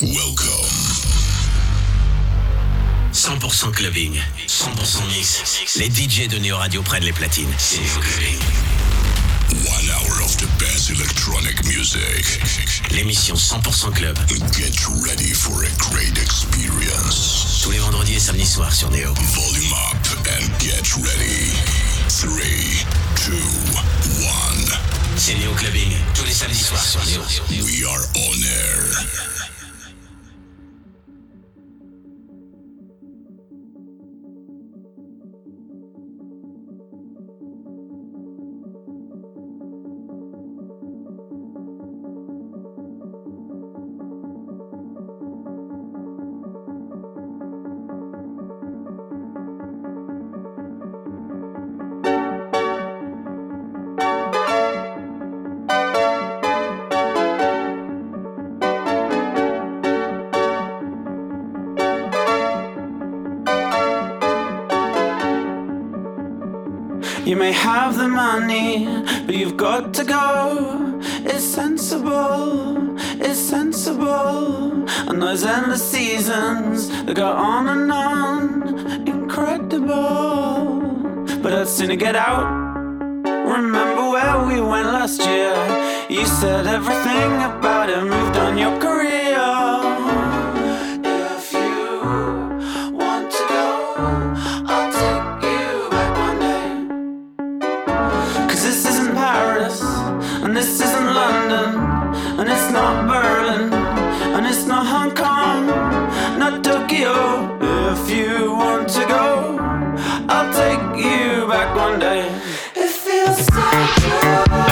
Welcome. 100% clubbing, 100% mix. Les DJ de Neo Radio prennent les platines. C'est Clubbing. One hour of the best electronic music. L'émission 100% club. Get ready for a great experience. Tous les vendredis et samedis soirs sur Neo. Volume up and get ready. 3, 2, 1. C'est Neo Clubbing. Tous les samedis soirs sur Neo. We are on air. And endless seasons that go on and on, incredible. But I'd sooner get out. Remember where we went last year? You said everything about it moved on your career. It feels so good.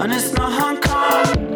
And it's not Hong Kong.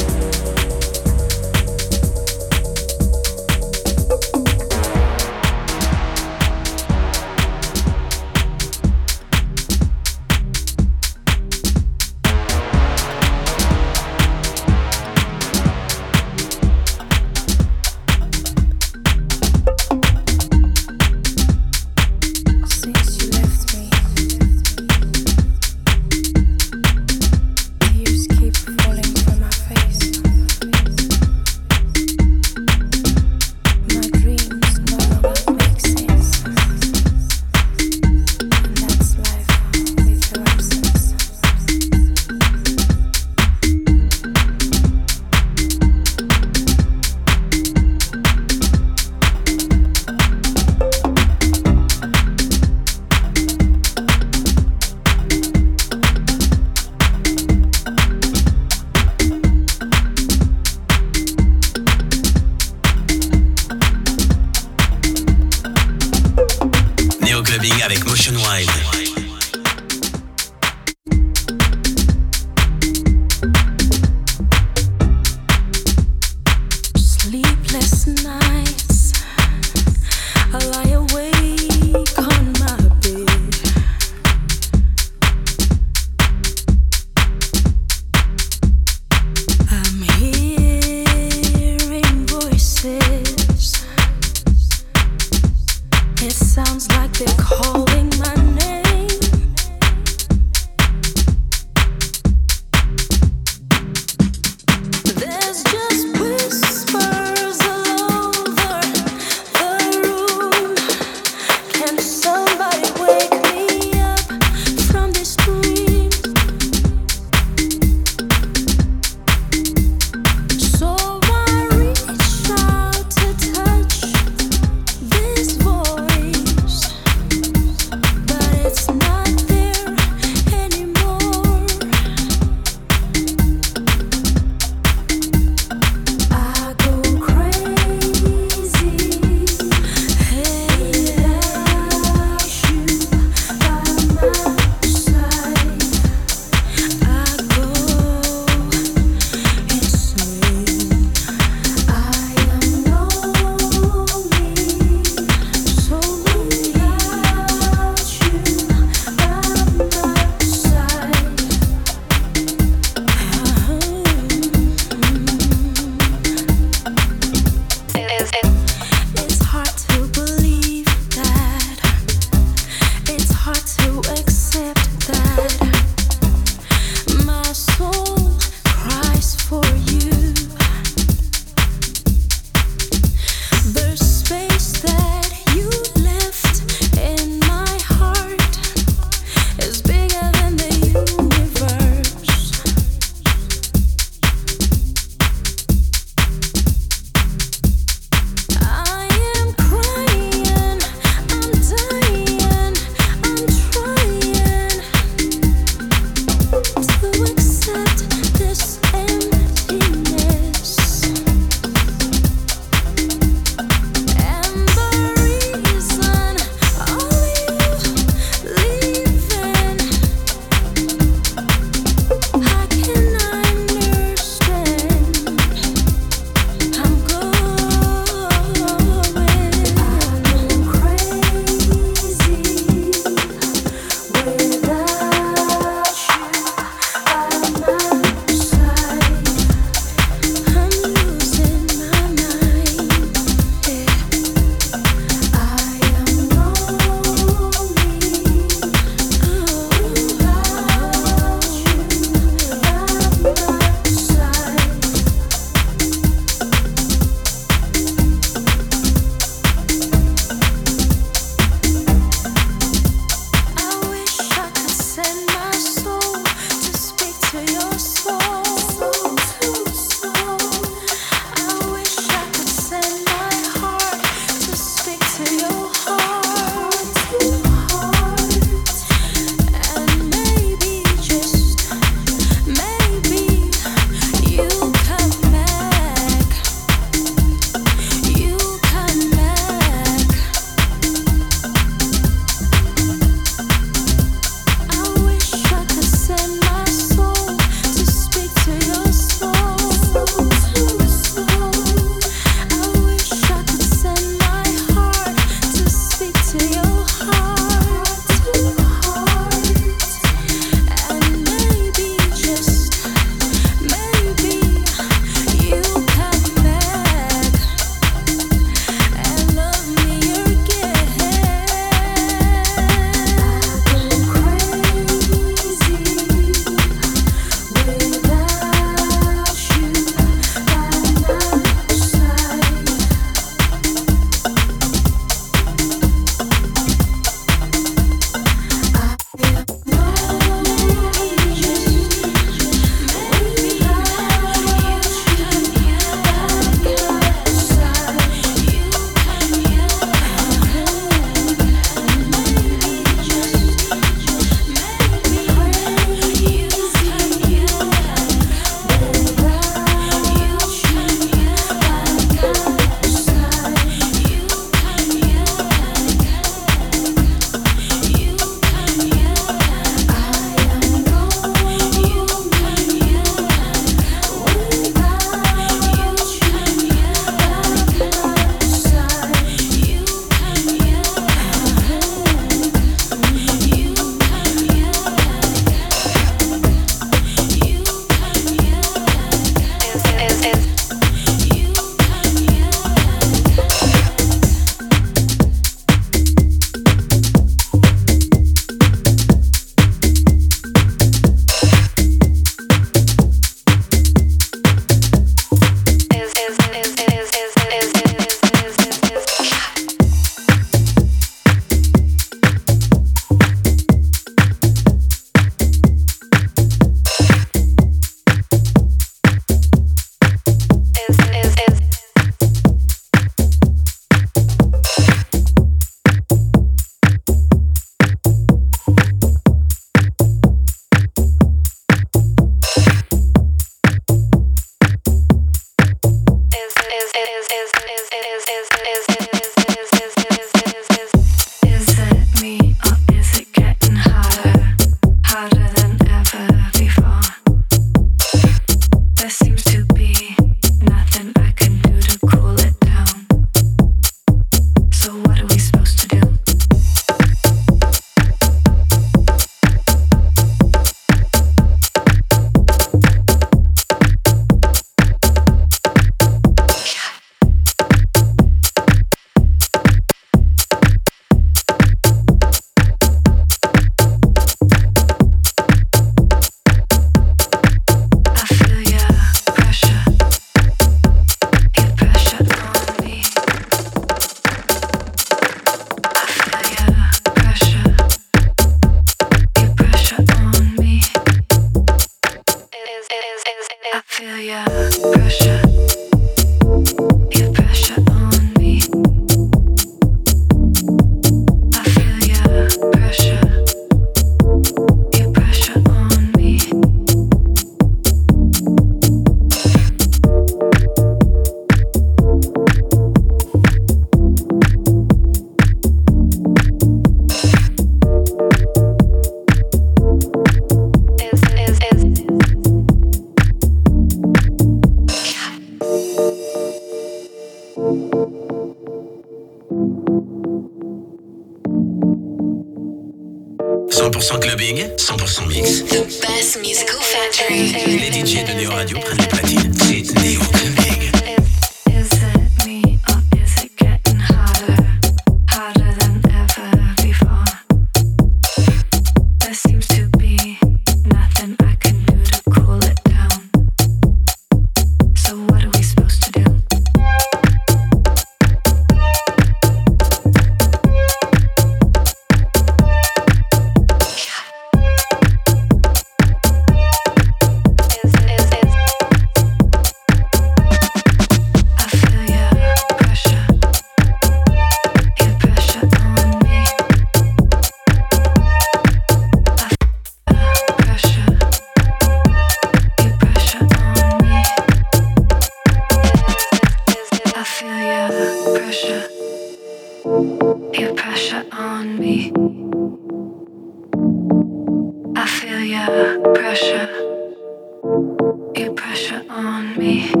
get pressure on me.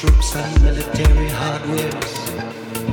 troops and military hardwares.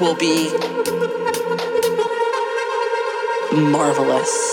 Will be marvelous.